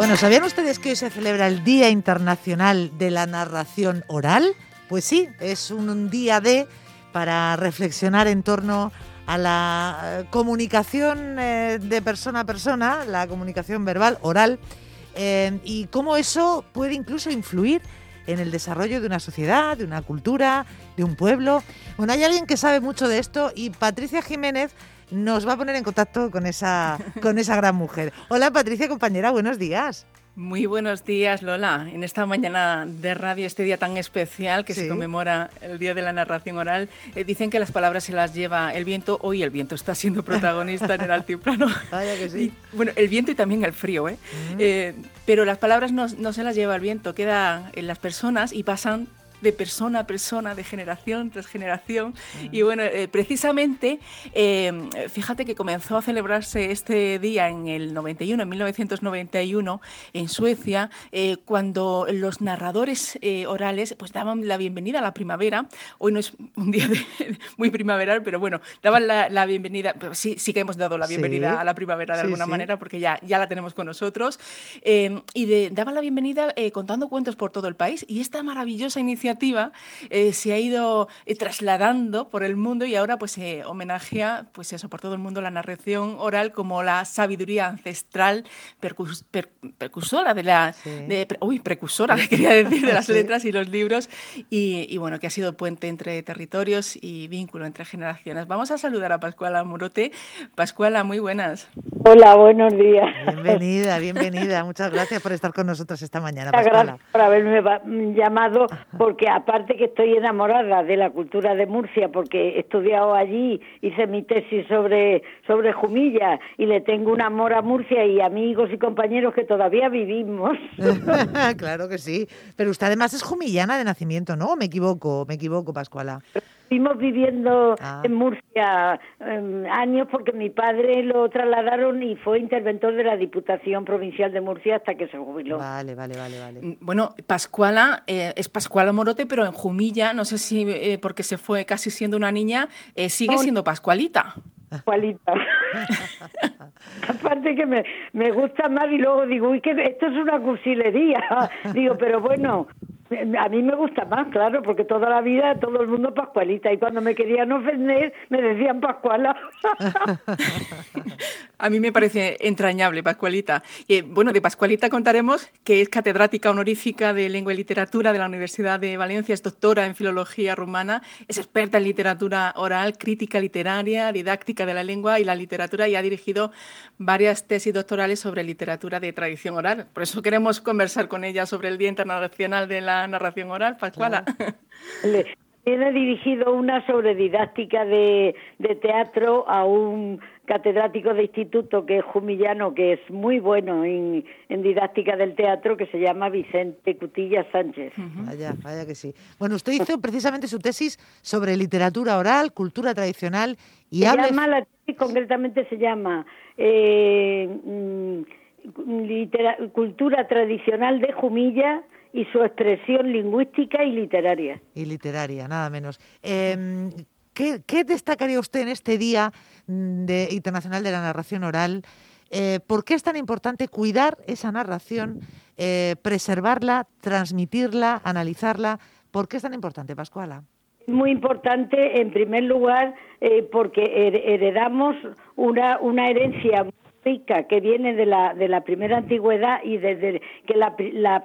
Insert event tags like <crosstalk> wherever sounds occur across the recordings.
Bueno, ¿sabían ustedes que hoy se celebra el Día Internacional de la Narración Oral? Pues sí, es un día de para reflexionar en torno a la eh, comunicación eh, de persona a persona, la comunicación verbal, oral, eh, y cómo eso puede incluso influir en el desarrollo de una sociedad, de una cultura, de un pueblo. Bueno, hay alguien que sabe mucho de esto y Patricia Jiménez nos va a poner en contacto con esa, con esa gran mujer. Hola Patricia, compañera, buenos días. Muy buenos días, Lola. En esta mañana de radio, este día tan especial que se conmemora el Día de la Narración Oral, eh, dicen que las palabras se las lleva el viento. Hoy el viento está siendo protagonista en el altiplano. <laughs> Vaya que sí. bueno, el viento y también el frío, ¿eh? eh pero las palabras no, no, se las lleva el viento, quedan en las personas y pasan de persona a persona, de generación tras generación. Y bueno, eh, precisamente, eh, fíjate que comenzó a celebrarse este día en el 91, en 1991, en Suecia, eh, cuando los narradores orales pues daban la bienvenida a la primavera. Hoy no es un día <laughs> muy primaveral, pero bueno, daban la, bienvenida, pero sí, sí que hemos dado la bienvenida a la primavera de alguna manera, porque ya, ya la tenemos con nosotros. y daban la bienvenida contando cuentos por todo el país. Y esta maravillosa iniciativa eh, se ha ido eh, trasladando por el mundo y ahora pues se homenajea pues eso por todo el mundo la narración oral como la sabiduría ancestral precursora de la uy precursora <laughs> quería decir de las letras y los libros y, bueno que ha sido puente entre territorios y vínculo entre generaciones. Vamos a saludar a Pascuala Morote. Pascuala, muy buenas. Hola, buenos días. Bienvenida, bienvenida. Muchas gracias por estar con nosotros esta mañana. Pascuala. Gracias por haberme llamado porque que aparte que estoy enamorada de la cultura de Murcia porque he estudiado allí, hice mi tesis sobre, sobre Jumilla y le tengo un amor a Murcia y amigos y compañeros que todavía vivimos. <laughs> claro que sí. Pero usted además es jumillana de nacimiento, ¿no? Me equivoco, me equivoco, Pascuala. Estuvimos viviendo ah. en Murcia em, años porque mi padre lo trasladaron y fue interventor de la Diputación Provincial de Murcia hasta que se jubiló. Vale, vale, vale. vale. Mm, bueno, Pascuala eh, es Pascuala Morote, pero en Jumilla, no sé si eh, porque se fue casi siendo una niña, eh, sigue siendo Pascualita. Pascualita. <laughs> Aparte que me, me gusta más y luego digo, uy, que esto es una cursilería. <laughs> digo, pero bueno, a mí me gusta más, claro, porque toda la vida todo el mundo Pascualita y cuando me querían ofender me decían Pascuala. <laughs> a mí me parece entrañable Pascualita. Y, bueno, de Pascualita contaremos que es catedrática honorífica de Lengua y Literatura de la Universidad de Valencia, es doctora en Filología Rumana, es experta en literatura oral, crítica literaria, didáctica de la lengua y la literatura y ha dirigido varias tesis doctorales sobre literatura de tradición oral. Por eso queremos conversar con ella sobre el Día Internacional de la narración oral, Pascuala. Tiene <laughs> dirigido una sobre didáctica de, teatro a un catedrático de instituto que es jumillano, que es muy bueno en, didáctica del teatro, que se llama Vicente Cutilla Sánchez. Vaya, vaya que sí. Bueno, usted hizo precisamente su tesis sobre literatura oral, cultura tradicional y se Llama, la tesis concretamente se llama eh, mm, Cultura Tradicional de Jumilla y su expresión lingüística y literaria. Y literaria, nada menos. Em, ¿qué, destacaría usted en este Día de, Internacional de la Narración Oral? Eh, ¿Por qué es tan importante cuidar esa narración, eh, preservarla, transmitirla, analizarla? ¿Por qué es tan importante, Pascuala? Muy importante, en primer lugar, eh, porque heredamos una, una herencia que viene de la, de la primera antigüedad y desde que la,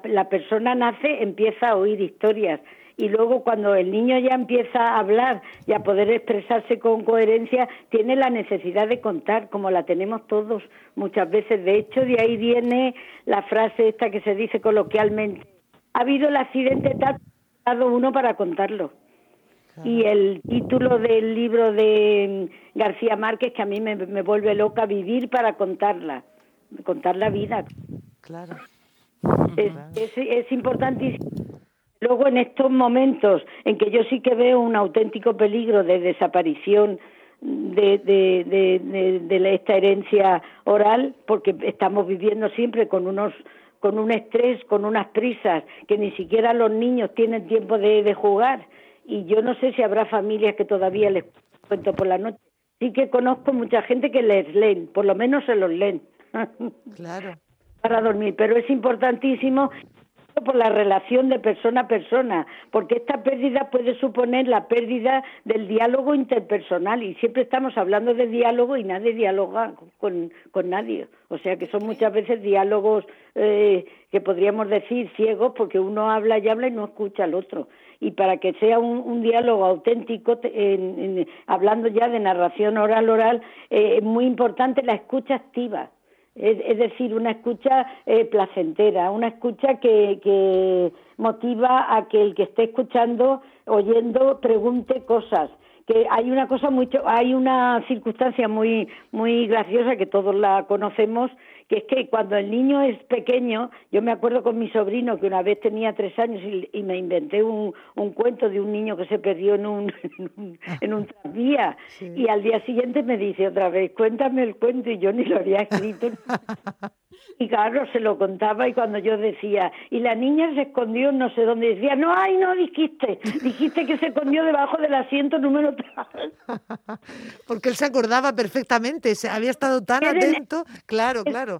la, persona nace empieza a oír historias y luego cuando el niño ya empieza a hablar y a poder expresarse con coherencia, tiene la necesidad de contar, como la tenemos todos muchas veces. De hecho, de ahí viene la frase esta que se dice coloquialmente, ha habido el accidente tal, dado uno para contarlo. Y el título del libro de García Márquez, que a mí me, vuelve loca, Vivir para contarla, contar la vida. Claro. Es, es, importantísimo. Luego, en estos momentos en que yo sí que veo un auténtico peligro de desaparición de, de, de, esta herencia oral, porque estamos viviendo siempre con unos con un estrés, con unas prisas, que ni siquiera los niños tienen tiempo de jugar y yo no sé si habrá familias que todavía les cuento por la noche. Sí que conozco mucha gente que les leen, por lo menos se los leen. <laughs> Claro. para dormir, pero es importantísimo por la relación de persona a persona, porque esta pérdida puede suponer la pérdida del diálogo interpersonal y siempre estamos hablando de diálogo y nadie dialoga con, con nadie. O sea que son muchas veces diálogos eh, que podríamos decir ciegos porque uno habla y habla y no escucha al otro. Y para que sea un, diálogo auténtico, hablando ya de narración oral-oral, eh, es muy importante la escucha activa es, decir, una escucha eh, placentera, una escucha que, que motiva a que el que esté escuchando, oyendo, pregunte cosas, que hay una cosa mucho hay una circunstancia muy muy graciosa que todos la conocemos que es que cuando el niño es pequeño, yo me acuerdo con mi sobrino que una vez tenía tres años y, me inventé un, un, cuento de un niño que se perdió en un, <laughs> en un, tranvía y al día siguiente me dice otra vez, cuéntame el cuento y yo ni lo había escrito. <laughs> <laughs> Y claro, se lo contaba y cuando yo decía, y la niña se escondió no sé dónde, decía, no, ay, no dijiste, dijiste que se escondió debajo del asiento número 3. <laughs> Porque él se acordaba perfectamente, se había estado tan atento, claro, claro.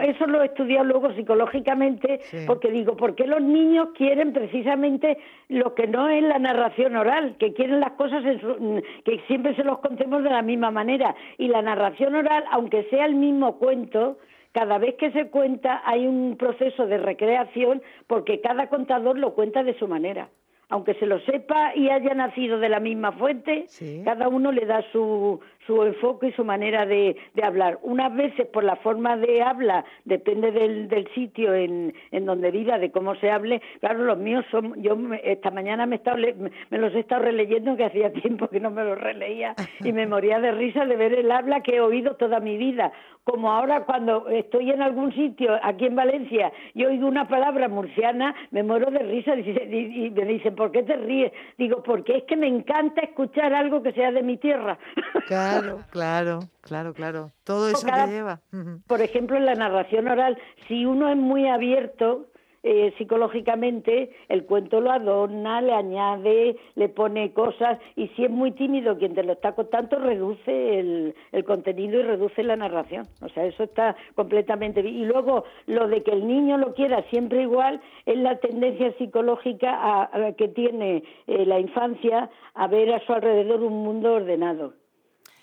Eso lo he estudiado luego psicológicamente, porque digo, ¿por qué los niños quieren precisamente lo que no es la narración oral? Que quieren las cosas que siempre se los contemos de la misma manera. Y la narración oral, aunque sea el mismo cuento, cada vez que se cuenta hay un proceso de recreación porque cada contador lo cuenta de su manera aunque se lo sepa y haya nacido de la misma fuente, cada uno le da su, su enfoque y su manera de, de, hablar. Unas veces por la forma de habla, depende del, del sitio en, en, donde viva, de cómo se hable. Claro, los míos son, yo esta mañana me, me, los he estado releyendo, que hacía tiempo que no me los releía, y me moría de risa de ver el habla que he oído toda mi vida. Como ahora cuando estoy en algún sitio, aquí en Valencia, y oigo una palabra murciana, me muero de risa y me dicen, ¿por qué te ríes? Digo, porque es que me encanta escuchar algo que sea de mi tierra. <laughs> Claro, claro, claro, claro. Todo eso te lleva. Por ejemplo, en la narración oral, si uno es muy abierto, eh, psicológicamente, el cuento lo adorna, le añade, le pone cosas, y si es muy tímido quien te lo está contando, reduce el, el contenido y reduce la narración. O sea, eso está completamente bien. Y luego, lo de que el niño lo quiera siempre igual, es la tendencia psicológica a, que tiene eh, la infancia a ver a su alrededor un mundo ordenado.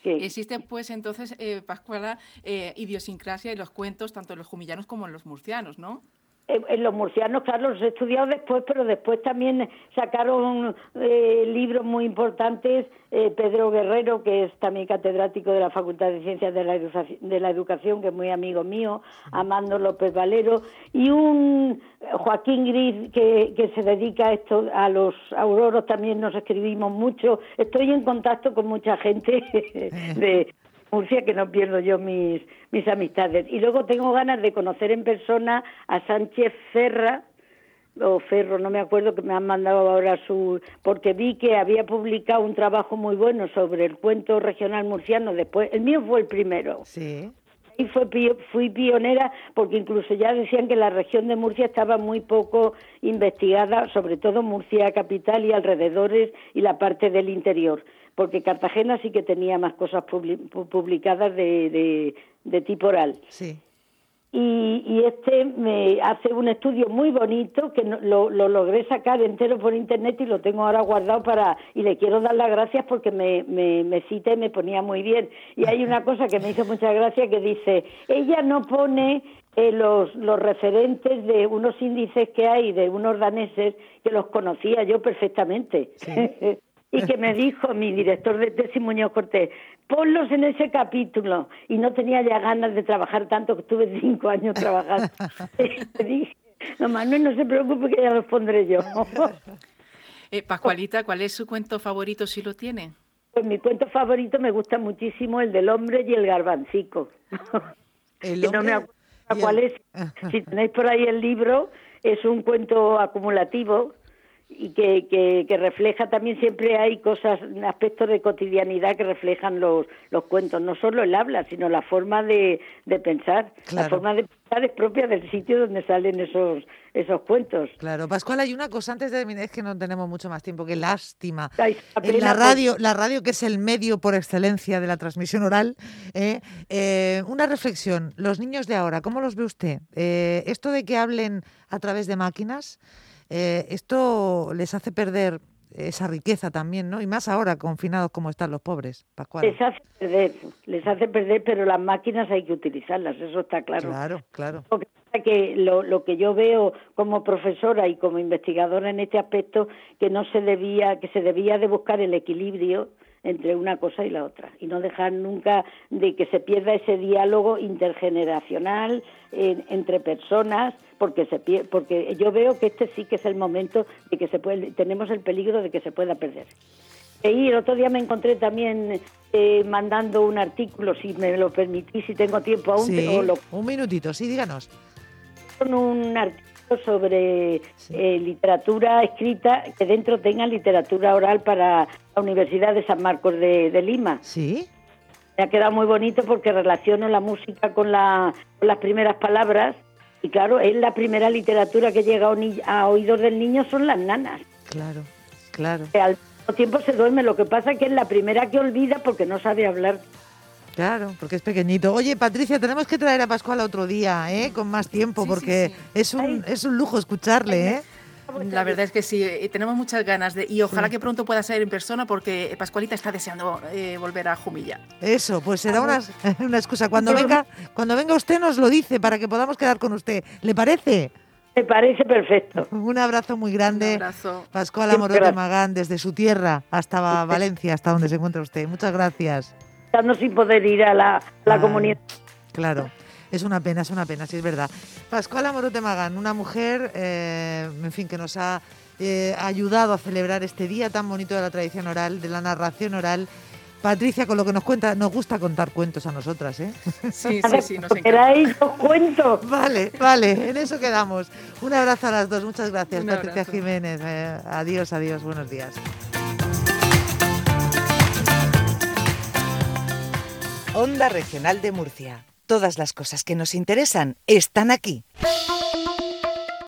Existe pues entonces, eh, Pascuala, eh, idiosincrasia en los cuentos, tanto en los jumillanos como en los murcianos, ¿no? En los murcianos, claro, los he estudiado después, pero después también sacaron eh, libros muy importantes. Eh, Pedro Guerrero, que es también catedrático de la Facultad de Ciencias de la, de la Educación, que es muy amigo mío, Amando López Valero, y un Joaquín Gris, que, que se dedica a esto, a los auroros también nos escribimos mucho. Estoy en contacto con mucha gente <laughs> de Murcia que no pierdo yo mis, mis amistades. Y luego tengo ganas de conocer en persona a Sánchez Ferra, o Ferro, no me acuerdo que me han mandado ahora su, porque vi que había publicado un trabajo muy bueno sobre el cuento regional murciano, después, el mío fue el primero. Sí. Y fue, fui pionera porque incluso ya decían que la región de Murcia estaba muy poco investigada, sobre todo Murcia capital y alrededores y la parte del interior porque Cartagena sí que tenía más cosas publicadas de, de, tipo oral. Sí. Y, este me hace un estudio muy bonito que lo, lo, logré sacar entero por internet y lo tengo ahora guardado para y le quiero dar las gracias porque me, me, me cita y me ponía muy bien y hay una cosa que me hizo mucha gracia que dice ella no pone eh, los, los referentes de unos índices que hay de unos daneses que los conocía yo perfectamente sí. <laughs> y que me dijo mi director de tesis Muñoz Cortés, ponlos en ese capítulo. Y no tenía ya ganas de trabajar tanto, que estuve cinco años trabajando. <laughs> Le dije, no, Manuel, no se preocupe que ya los pondré yo. <laughs> eh, Pascualita, ¿cuál es su cuento favorito si lo tiene? Pues mi cuento favorito me gusta muchísimo el del hombre y el garbancico. <laughs> ¿El no me acuerdo cuál es. Si tenéis por ahí el libro, es un cuento acumulativo y que, que, refleja también siempre hay cosas, aspectos de cotidianidad que reflejan los, los cuentos, no solo el habla, sino la forma de, de pensar. La forma de pensar es propia del sitio donde salen esos, esos cuentos. Claro, Pascual, hay una cosa antes de terminar, es que no tenemos mucho más tiempo, qué lástima. En la radio, la radio que es el medio por excelencia de la transmisión oral, ¿eh? Eh, una reflexión, los niños de ahora, ¿cómo los ve usted? Eh, esto de que hablen a través de máquinas, eh, esto les hace perder esa riqueza también, ¿no? Y más ahora, confinados como están los pobres, Pascual. Les hace perder, les hace perder, pero las máquinas hay que utilizarlas, eso está claro. Claro, claro. Lo que, que lo, lo que yo veo como profesora y como investigadora en este aspecto, que no se debía, que se debía de buscar el equilibrio entre una cosa y la otra y no dejar nunca de que se pierda ese diálogo intergeneracional entre personas porque se porque yo veo que este sí que es el momento de que se puede tenemos el peligro de que se pueda perder. Y el otro día me encontré también eh, mandando un artículo si me lo permitís si tengo tiempo aún un minutito sí díganos. Un artículo sobre eh, literatura escrita que dentro tenga literatura oral para la Universidad de San Marcos de, Lima. Sí. Me ha quedado muy bonito porque relaciono la música con, la, las primeras palabras y claro, es la primera literatura que llega a, oídos del niño son las nanas. Claro, claro. al mismo tiempo se duerme, lo que pasa es que es la primera que olvida porque no sabe hablar. Claro, porque es pequeñito. Oye, Patricia, tenemos que traer a Pascual otro día, ¿eh? Con más tiempo, porque Es, un, es un lujo escucharle, ¿eh? La verdad es que sí, eh, tenemos muchas ganas de y ojalá que pronto pueda ser en persona porque Pascualita está deseando eh, volver a Jumilla. Eso, pues será una, <laughs> una excusa. Cuando venga, cuando venga usted nos lo dice para que podamos quedar con usted. ¿Le parece? Me parece perfecto. <laughs> Un abrazo muy grande. Un abrazo. Pascual Amorote Magán, desde su tierra hasta <laughs> Valencia, hasta donde se encuentra usted. Muchas gracias estando sin poder ir a la, comunidad. Claro. Es una pena, es una pena, sí es verdad. Pascual Amorote Magán, una mujer, eh, en fin, que nos ha eh, ayudado a celebrar este día tan bonito de la tradición oral, de la narración oral. Patricia, con lo que nos cuenta, nos gusta contar cuentos a nosotras, ¿eh? Sí, sí, sí, nos <laughs> encanta. cuentos. Vale, vale, en eso quedamos. Un abrazo a las dos, muchas gracias, Patricia Jiménez. Eh, adiós, adiós, buenos días. Onda Regional de Murcia. Todas las cosas que nos interesan están aquí.